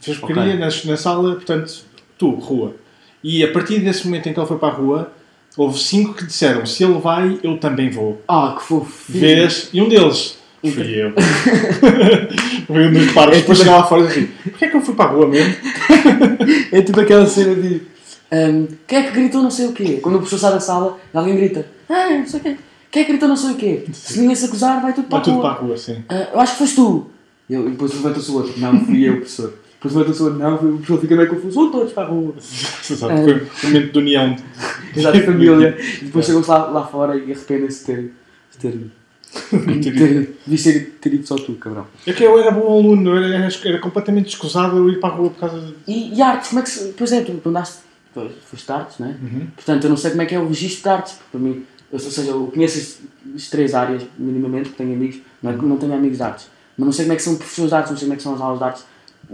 Fez porcaria Ok. nas- na, sala, portanto, tu, rua. E a partir desse momento em que ele foi para a rua, houve cinco que disseram: se ele vai, eu também vou. Ah, que fofo. Vês? E um deles Fui eu. Fui um dos paros. Depois cheguei lá fora e disse assim: porquê é que eu fui para a rua mesmo? É tipo aquela cena de. ehm, quem é que gritou não sei o quê? Quando o professor sai da sala, alguém grita: Ah, não sei o quê. Quem é que gritou não sei o quê? Se ninguém se acusar, vai tudo para Vai a tudo rua. para a rua, sim. "Ah, eu acho que foste tu. E eu- e depois levanta-se o outro. Não, fui eu, professor. Depois levanta-se o outro. Não, fui o professor. Fica meio confuso. Vão todos para a rua. Exato, Foi um momento de união. Exato, família. E depois chegam-se lá, lá fora e arrependem-se de ter. De ter. De ter, de ter, ter ido só tu, cabrão. É que eu era bom aluno, eu era, era completamente escusado eu ir para a rua por causa de. E, e artes, como é que se. Pois é, tu, tu andaste. Pois, foste artes, não é? Uhum. Portanto, eu não sei como é que é o registro de artes, porque para mim, eu, ou seja, eu conheço as, três áreas minimamente, porque tenho amigos, não é não tenho amigos de artes, mas não sei como é que são professores de artes, não sei como é que são as aulas de artes.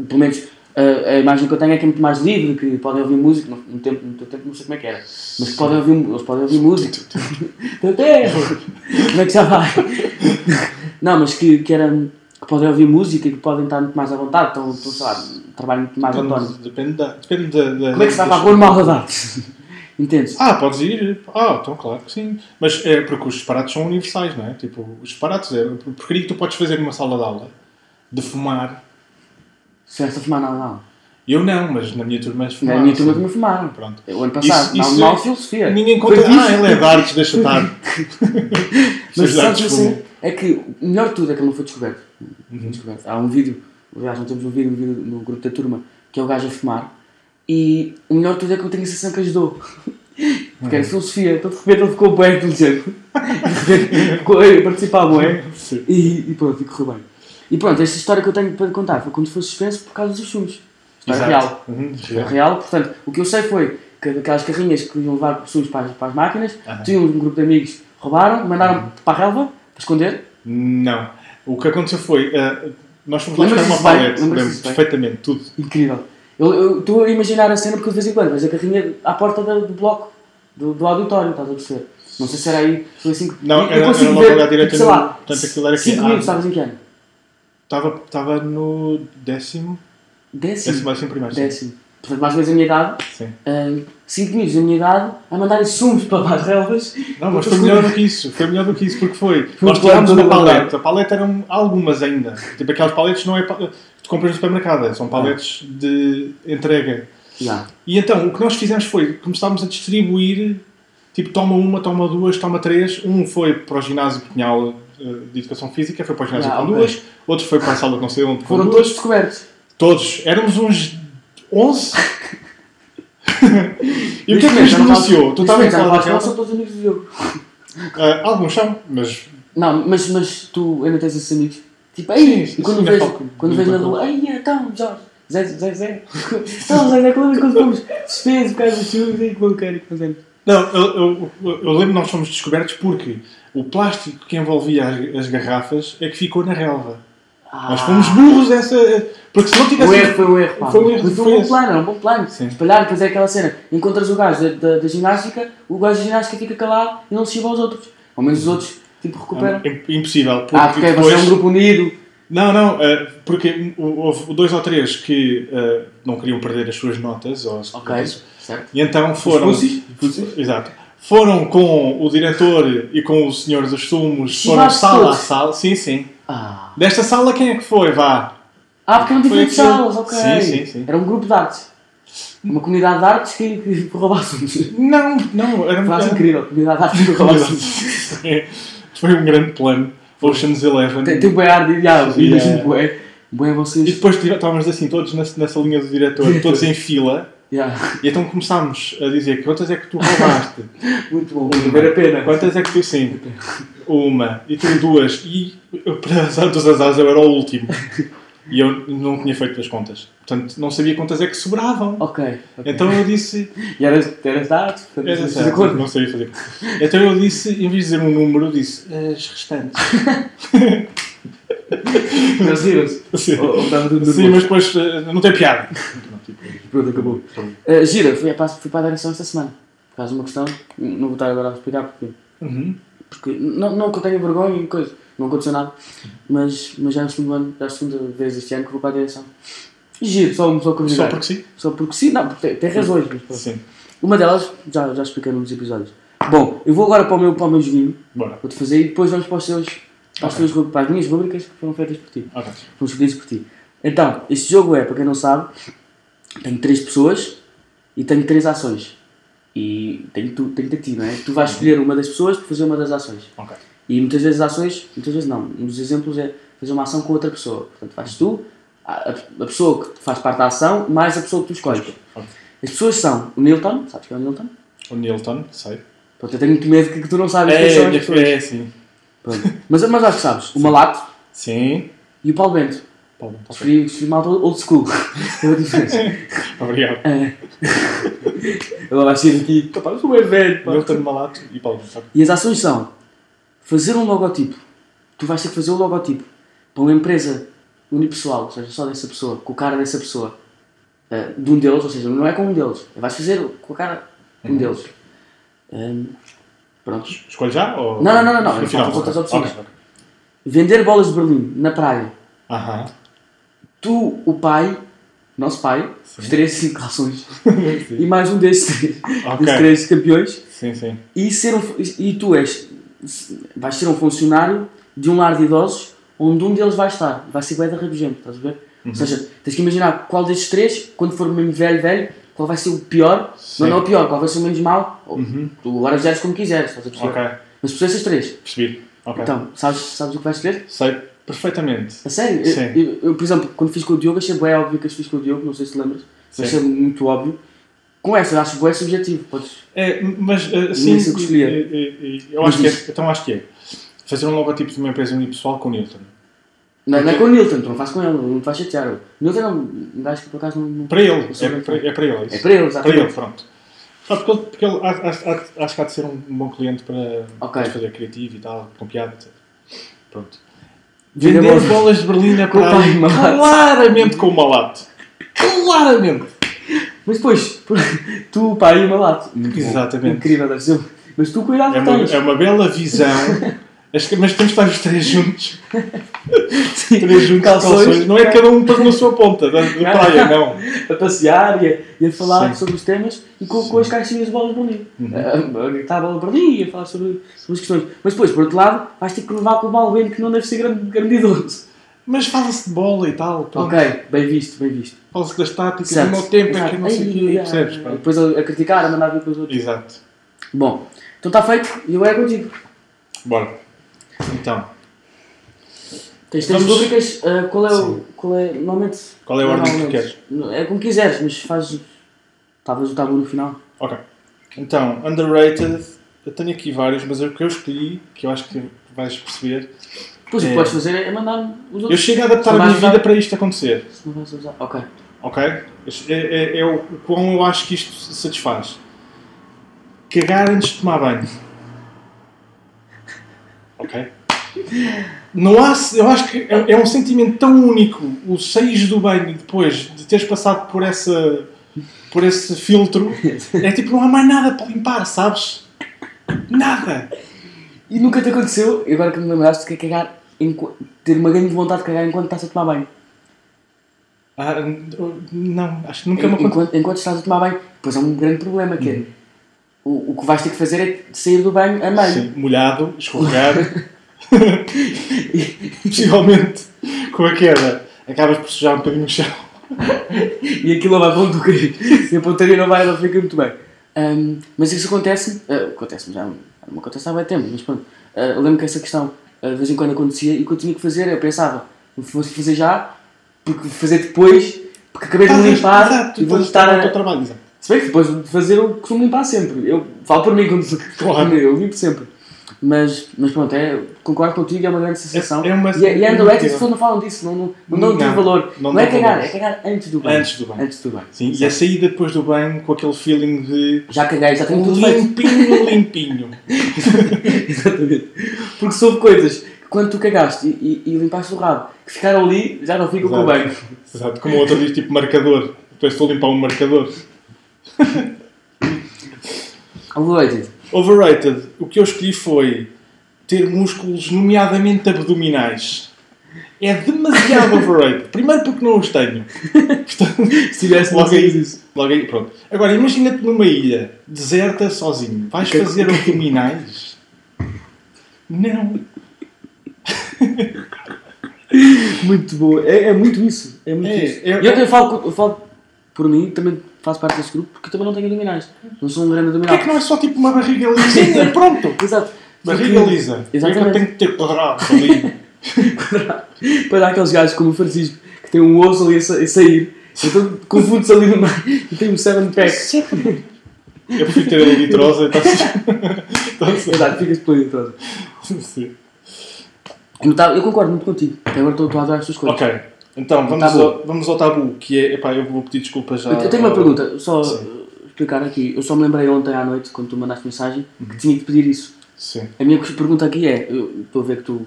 Pelo menos a, a imagem que eu tenho é que é muito mais livre, que podem ouvir música, no, no tempo, no teu tempo não sei como é que era, mas que podem ouvir, eles podem ouvir música. Teu tempo! como é que já vai? não, mas que, que era. que podem ouvir música e que podem estar muito mais à vontade, estão, estão sei lá, trabalham muito mais autónomo. Depende, depende da. Depende da, da Como é que se vai para a rua numa aula de artes? Entendes? Ah, podes ir. Ah, então claro que sim. Mas é porque os disparates são universais, não é? Tipo, os disparates é. Porcaria que tu podes fazer numa sala de aula de fumar. Se esta fumar na aula. Eu não, mas na minha turma eles Na fumaram. minha turma também fumaram. Pronto. O ano passado, Isso- na isso na é- aula de filosofia. Ninguém conta. Foi Ah, ele é de artes, deixa estar. Mas sabes assim, é que o melhor de tudo é que ele não foi descoberto. Não Uhum. foi descoberto. Há um vídeo, aliás, não temos um vídeo, um vídeo no grupo da turma, que é o gajo a fumar. E o melhor de tudo é que eu tenho a sensação que ajudou. Porque Uhum. era filosofia, então de repente ele ficou bem inteligente. De repente ficou a participar, bem. Sim. E, e pronto, e correu bem. E pronto, esta história que eu tenho para contar foi quando foi suspenso por causa dos filmes. História real. Uhum, real. real, portanto, o que eu sei foi que aquelas carrinhas que iam levar pessoas para para as máquinas, Aham. tinham um grupo de amigos, roubaram, mandaram para a relva, para esconder. Não. O que aconteceu foi. eh, nós fomos lá buscar uma Lembras-te lembro perfeitamente, tudo. Incrível. Eu eu estou a imaginar a cena porque de vez em quando vejo a carrinha à porta do, do bloco, do, do auditório, estás a perceber? Não sei se era aí, foi assim que. Não, eu era- consigo era logo ver, à direita sei lá, portanto, aquilo era aqui, 5 ah, minutos, estavas em que ano? Estava, estava no décimo. Décimo. Décimo, décimo primeiro. sim. Décimo. Portanto, mais ou menos a minha idade, Sim. 5 minutos da minha idade, a mandarem sumos para as relvas. Não, mas foi melhor do que isso. Foi melhor do que isso porque foi. Nós tivemos uma paleta. A paleta eram algumas ainda. Tipo, aquelas paletes não é. pa- Tu compras no supermercado, são paletes de entrega. Já. E então, o que nós fizemos foi começámos a distribuir. Tipo, toma uma, toma duas, toma três. Um foi para o ginásio porque tinha aula eh, de educação física, foi para o ginásio Ah, com ok. duas. Outro foi para a sala de sei onde Foram duas. todos descobertos. Todos. Éramos uns 11. e o que é que nos denunciou? Tu estavas a falar daquela? são todos amigos do Diogo. Ah, alguns são, mas Não, mas, mas tu ainda tens esses amigos. Tipo, aí, Sim, quando vês, com- quando vês na rua, aí, então, Jorge, Zé, Zé, Zé. Então, Zé, Zé, quando fomos suspensos por causa dos filmes, aí que bom que fazemos. Não, eu, eu, eu- lembro que nós fomos descobertos porque o plástico que envolvia as, as garrafas é que ficou na relva. Nós fomos burros dessa. Porque se não O tivesse. erro foi um erro, pá. Foi um erro, foi um bom plano, era um bom plano. Sim. Espalhar, depois é aquela cena. Encontras o gajo da, da, da ginástica, o gajo da ginástica fica calado e não se chiva aos outros. Ao menos os outros, tipo, recuperam. É impossível. Porque Ah, porque depois... você é um grupo unido. Não, não, eh, porque houve dois ou três que eh, não queriam perder as suas notas. Ou, Ok, certo. E então foram. pussies? Exato. Foram com o diretor e com o senhor dos sumos, foram sala a sala. Sim, sim. Ah. Desta sala quem é que foi? Vá. Ah, porque eram diferentes salas, ok. Sim, sim, sim. Era um grupo de artes. Uma comunidade de artes que, que roubasse. Não, não, era Frase era- incrível, comunidade de artes que roubasse. Foi um grande plano. Ocean's Eleven. Tem, tem bué ar de diabo, Sim, imagino bué. Bué E vocês. depois tive- estávamos assim, todos nessa, nessa linha do diretor, todos em fila. Yeah. E então começámos a dizer quantas é que tu roubaste? Muito bom, valer a pena. Quantas é que tu sim? Uma. E tu duas. E para azar dos azares eu era o último. E eu não tinha feito as contas. Portanto, não sabia quantas é que sobravam. Ok. ok. Então eu disse. E eras, eras portanto, Era de acordo. não sabia fazer. Então eu disse, em vez de dizer um número, eu disse as restantes. Mas riram-se. Sim, Ou- ou Sim, mas depois eh, não tem piada. Pronto, acabou. Uh, gira, fui, para, fui para a direção esta semana. Por causa de uma questão, não vou estar agora a explicar porque. Uhum. Porque não, não que eu tenha vergonha e coisa, não aconteceu nada. Mas, mas já é o segundo ano, já é a segunda vez este ano que vou para a direção. Giro, só, só curiosidade. Só porque sim? Só porque sim, não, porque tem, tem razões. Mas. Sim. Uma delas, já, já expliquei num dos episódios. Bom, eu vou agora para o meu, para o meu joguinho, Bora. vou-te fazer e depois vamos para os seus, Para tuas ru- para as minhas rubricas que foram feitas por ti. Ok. Foram escolhidas por ti. Então, este jogo é, para quem não sabe, tenho três pessoas e tenho três ações. E tenho, tu, tenho a ti, não é? Tu vais escolher uma das pessoas para fazer uma das ações. Ok. E muitas vezes as ações, muitas vezes não, um dos exemplos é fazer uma ação com outra pessoa. Portanto, fazes tu, a, a pessoa que faz parte da ação, mais a pessoa que tu escolhes. Ok. As pessoas são o Nilton, sabes quem é o Nilton? O Nilton, sei. Pronto, eu tenho muito medo que, que tu não sabes quem são É, as pessoas. é, sim. Pronto. Mas, mas acho que sabes, o Malato Sim. e o Paulo Bento. Paulo, tá bem. Escolhi, escolhi malta old school. É a diferença. Obrigado. Ela vai sair aqui, pá, eu sou bem velho. pá. Nilton Malato e Paulo. tá. E as ações são fazer um logotipo. Tu vais ter que fazer um logotipo para uma empresa unipessoal, ou seja, só dessa pessoa, com a cara dessa pessoa, eh, de um deles, ou seja, não é com um deles, vais fazer com a cara um deles. Ehm, pronto. Escolhe já? Ou... Não, não, não, não, não, final. outras opções. Ok, ok. Vender bolas de Berlim na praia. Aham. Tu, o pai, nosso pai, os três cinco calções, Sim. e mais um desses três, Ok. desses três campeões, Sim, sim. e, ser um, e tu és, vais ser um funcionário de um lar de idosos onde um deles vai estar. Vai ser bem da rabugento, estás a ver? Uhum. Ou seja, tens que imaginar qual destes três, quando for mesmo velho, velho, qual vai ser o pior, Sim. não, não o pior, qual vai ser o menos mau. Uhum. Tu agora geres como quiseres, estás a perceber? Ok. Mas tu esses três. Percebi. Ok. Então, sabes, sabes o que vais escolher? Sei perfeitamente. A sério? Eu, Sim. eu- eu, por exemplo, quando fiz com o Diogo, achei bem óbvio que as fiz com o Diogo, não sei se lembras, Sim. achei muito óbvio. Com essa, acho bem subjetivo. Podes... É, mas uh, sim, isso que escolhia. eh, eh, eu acho que é, então acho que é fazer um logotipo de uma empresa unipessoal com o Nilton. Não, não é com o Nilton, tu não fazes com ele, não vais chatear. O Nilton é um gajo que por acaso não. não- Para ele, é, grande para, é para ele. isso. É para ele, Para exatamente. ele, pronto. Ah, porque ele, porque ele acho, acho, que há de ser um bom cliente para, Ok. para fazer criativo e tal, com piada, etc. Pronto. Vender bolas- de Berlim na Com o pai malato. claramente com o malato. Claramente. Mas depois, tu, o pai e o malato. Muito bom. Exatamente. Incrível, deve ser. Mas tu, cuidado É que uma, tens. é uma bela visão. Acho que- Mas temos de estar os três juntos. Três juntos Calções. calções. Não é cada um para na sua ponta da, da praia, não. A passear e a, e a falar Sim. sobre os temas e com, com as caixinhas de bolas de Berlim. Uhum. A- gritar a bola de Berlim e a falar sobre, sobre as questões. Mas depois, por outro lado, vais ter que levar com o Balbeno que não deve ser grande, grandidoso. Mas fala-se de bola e tal. pronto. Ok, bem visto, bem visto. Fala-se das táticas Certo. do meu tempo, é que Exato. não sei o ai, percebes? pá? Depois a, a criticar, a mandar vir para os outros. Exato. Bom, então está feito e eu é contigo. Bora. Então, Tens três Vamos- rubricas, ah, qual é o. Qual é. Normalmente. Qual é a ordem que normalmente- É como quiseres, mas faz. Talvez o tabu no final. ok. Então, underrated. Eu tenho aqui vários, mas o que eu escolhi, que eu acho que vais perceber. Depois o que É. podes fazer é mandar-me os Eu outros. chego a adaptar a minha vida usar- para isto acontecer. Se não vais usar. Ok. Ok? É, é, é o quão eu acho que isto satisfaz. Cagar antes de tomar banho. Ok? Não há, eu acho que é, é um sentimento tão único o saís do banho depois de teres passado por essa por esse filtro. É tipo, não há mais nada para limpar, sabes? Nada! E nunca te aconteceu, e agora que me lembraste, que é cagar. enqu- ter uma grande vontade de cagar enquanto estás a tomar banho. Ah, não, acho que nunca me aconteceu. enquanto, enquanto estás a tomar banho. Pois é um grande problema que é. Uhum. O, o que vais ter que fazer é sair do banho a meio. Sim, molhado, escorregar. Possivelmente, com a queda, acabas por sujar um bocadinho o chão. E aquilo vai para onde tu queres. E a pontaria não vai, não fica muito bem. Ahm, mas isso acontece, ah, acontece, já não acontece há bem tempo, mas pronto. Eu lembro que essa questão ah, de vez em quando acontecia e o que eu tinha que fazer, eu pensava, vou fazer já, porque fazer depois, porque acabei de me limpar Exato, e vou estar teu a... trabalho, exato. Se bem que depois de fazer eu costumo limpar sempre. Eu falo por mim quando Claro. eu limpo sempre. Mas, mas pronto, é, concordo contigo, é uma grande sensação. É- é uma- e, é- e é underrated, as pessoas não falam disso, não, não, não Não, tanto valor. não Não, é cagar, é cagar antes do banho. Antes do banho. Antes do banho. Sim, e a saída depois do banho com aquele feeling de Já caguei, já tenho tudo limpinho, limpinho. Exatamente. Porque soube coisas que quando tu cagaste e, e, e limpaste o rabo, que ficaram ali, já não ficam com o Exato. banho. Exato, como o outro diz, tipo marcador. Tu estou a limpar um marcador. Overrated. Overrated. O que eu escolhi foi ter músculos, nomeadamente abdominais. É demasiado overrated. Primeiro porque não os tenho. Portanto, Se tivesse logo aí, isso. logo aí, pronto. Agora, imagina-te numa ilha deserta, sozinho. Vais Que- fazer abdominais? Não. Muito boa. É, é muito isso. É muito É, isso. é- E eu, eu, falo, eu falo por mim, também faço parte desse grupo, porque também não tenho abdominais. Não sou um grande Porquê abdominal. é que não é só tipo uma barriga lisinha? Pronto! Exato. Barriga Porque- lisa. Porquê Exatamente. tenho que ter quadrado ali? Para dar aqueles gajos como o Francisco, que tem um osso ali a, sa- a sair, então confunde-se ali no meio e tem um 7 pack. Eu prefiro ter a litrosa. Está Está Exato, ficas pelo todo. Sim. Eu, concordo muito contigo. Até agora estou estou a adorar as tuas coisas. Ok. Então, vamos, Tabu. ao, vamos ao tabu, que é... Epá, eu vou pedir desculpas já. Eu, tenho uma pergunta, só Sim. explicar aqui. Eu só me lembrei ontem à noite, quando tu mandaste mensagem, que tinha que pedir isso. Sim. A minha pergunta aqui é: eu estou a ver que tu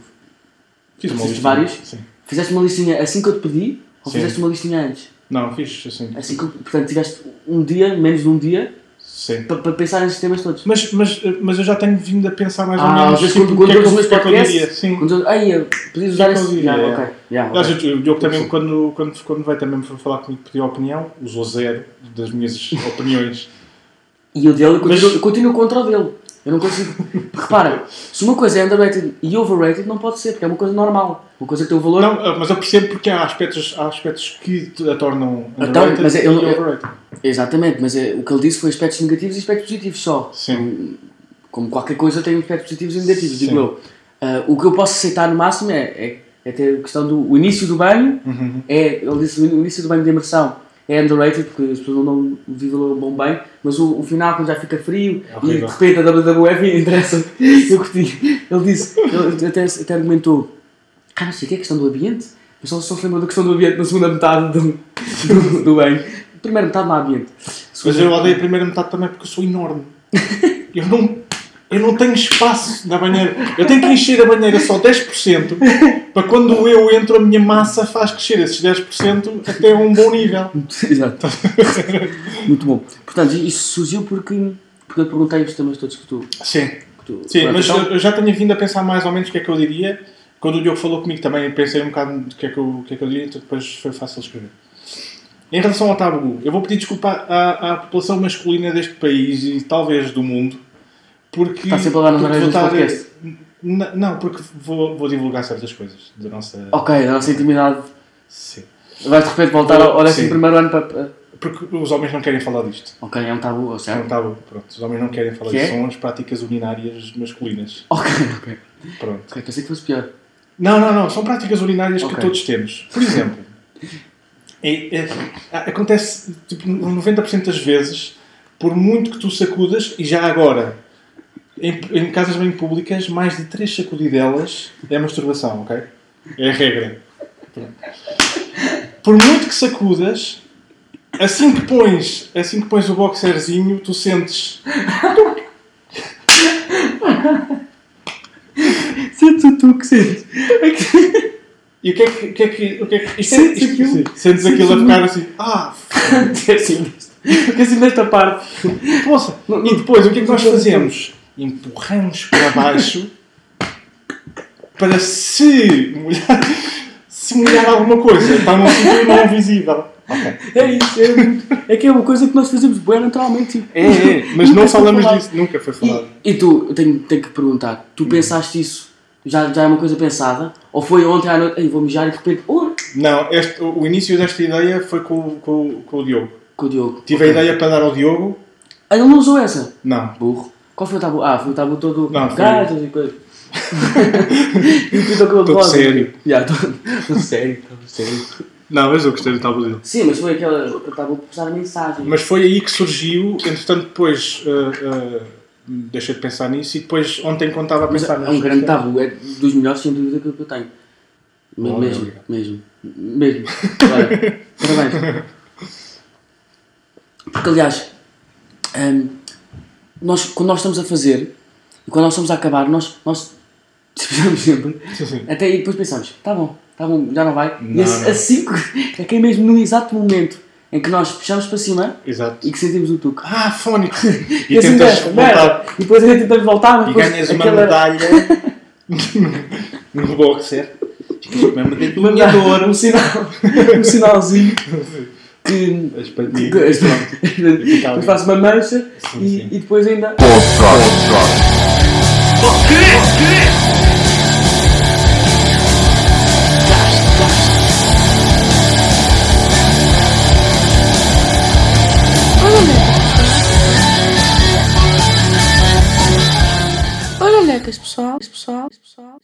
Fiz uma Fizeste listinha. vários? Sim. fizeste uma listinha assim que eu te pedi ou Sim. fizeste uma listinha antes? Não, fiz assim. Assim que, portanto, tiveste um dia, menos de um dia, Sim. para, para pensar nesses temas todos. Mas, mas, mas eu já tenho vindo a pensar mais ou Ah, menos às vezes quando, quando é que ouves eu- os o que é eu diria. Sim. quando eu, ai, eu podias usar é esse. eu diria, ok. Já, Aliás, ok. o Diogo também, quando, quando, quando veio também para falar comigo, pediu opinião, usou zero das minhas opiniões. E o dele, eu Mas- continuo, eu continuo contra o dele. Eu não consigo. Repara, se uma coisa é underrated e overrated, não pode ser, porque é uma coisa normal. Uma coisa que tem um valor. Não, mas eu percebo porque há aspectos, há aspectos que a tornam Então, underrated mas é- e eu- overrated. Exatamente, mas é, o que ele disse foi aspectos negativos e aspectos positivos só. Sim. Como, como qualquer coisa tem aspectos positivos e negativos, digo Sim. eu. Ah, o que eu posso aceitar no máximo é, é, é ter a questão do início do banho, Uhum. é, ele disse o início do banho de imersão é underrated porque as pessoas não bom banho, mas o, o final quando já fica frio É e de repente a WWF interessa, eu curti. Ele disse, ele até, até argumentou, ah não sei o que é a questão do ambiente, mas só, só se lembrou da questão do ambiente na segunda metade do, do, do banho. Primeira metade não há ambiente. Mas eu odeio a primeira metade também porque eu sou enorme. Eu não, eu não tenho espaço na banheira. Eu tenho que encher a banheira só 10% para quando eu entro a minha massa faz crescer esses 10% até um bom nível. Exato. Muito bom. Portanto, isso surgiu porque, porque eu te perguntei os temas todos que tu. Sim. Que tu Sim, pronto, mas então, eu já tinha vindo a pensar mais ou menos o que é que eu diria. Quando o Diogo falou comigo também, pensei um bocado do que é que eu, que é que eu diria, então depois foi fácil escrever. Em relação ao tabu, eu vou pedir desculpa à, à população masculina deste país e talvez do mundo, porque. Está sempre a dar nas porque orelhas vou do podcast. N- Não, porque vou, vou divulgar certas coisas da nossa. Ok, a nossa intimidade. Sim. Vais de repente voltar ao, ao décimo Sim. primeiro ano para. para- Porque os homens não querem falar disto. Ok, é um tabu, É um certo? tabu. Pronto, os homens não querem falar Que disto. é? São as práticas urinárias masculinas. Ok, ok. Pronto. Ok, pensei que fosse pior. Não, não, não. São práticas urinárias Ok. que todos temos. Por exemplo, é- é- acontece tipo, 90% das vezes, por muito que tu sacudas, e já agora, em, em casas bem públicas, mais de 3 sacudidelas é masturbação, ok? É a regra. Pronto. Por muito que sacudas, assim que pões, assim que pões o boxerzinho, tu sentes. Sentes o tu que sentes. E o que é que. O que, é que, o que, é que isto é- Sentes isto- aquilo? sim, Sentes aquilo a ficar assim. Ah, É assim, é assim nesta parte. Poça. E depois, o que é que nós fazemos? Empurramos para baixo para se molhar, se molhar alguma coisa. Está num sítio não visível. Ok. É isso, é, muito- é que é uma coisa que nós fazemos bem naturalmente. tipo. É, é, mas não falamos falado. disso. Nunca foi falado. E, e tu, eu tenho, tenho que perguntar, tu pensaste isso? Já, já é uma coisa pensada? Ou foi ontem à noite, Ei, vou mijar e de repente, oh, Não, este, o início desta ideia foi com, o- com, o- com o Diogo. com o Diogo. Tive a ideia para dar ao Diogo. Ah, ele não usou essa? Não. Burro. Qual foi o tabu? Ah, foi o tabu todo Não, foi- e coisas. e o cabelo de rosa. sério. Já, todo, todo sério, todo sério. Não, mas eu gostei do tabu dele. Sim, mas foi aquela, o tabu passar a mensagem. Mas foi aí que surgiu, entretanto depois uh, uh, deixei de pensar nisso e depois ontem quando estava a pensar é nas um grande tabu, é dos melhores sem dúvida que eu tenho. Me- Oh, mesmo, mesmo, mesmo. Olha, parabéns. Porque aliás, hum, nós, quando nós estamos a fazer e quando nós estamos a acabar, nós, nós fizemos sempre, Sim, sim. até aí depois pensamos, tá bom, tá bom, já não vai. Não, e esse- não. assim é que é mesmo no exato momento em que nós puxamos para cima Exato. e que sentimos o tuque. Ah, fónico! E, E assim tentas desta, voltar merda. E depois a gente tentamos voltar, mas e ganhas uma aquela- medalha no boxer. Ficas com uma Uma medalha de ouro. um sinal, um sinalzinho que, depois faço uma mancha sim, e, sim. e, depois ainda. Pode, pode, pode. Olha, Lecas, pessoal, pessoal, pessoal.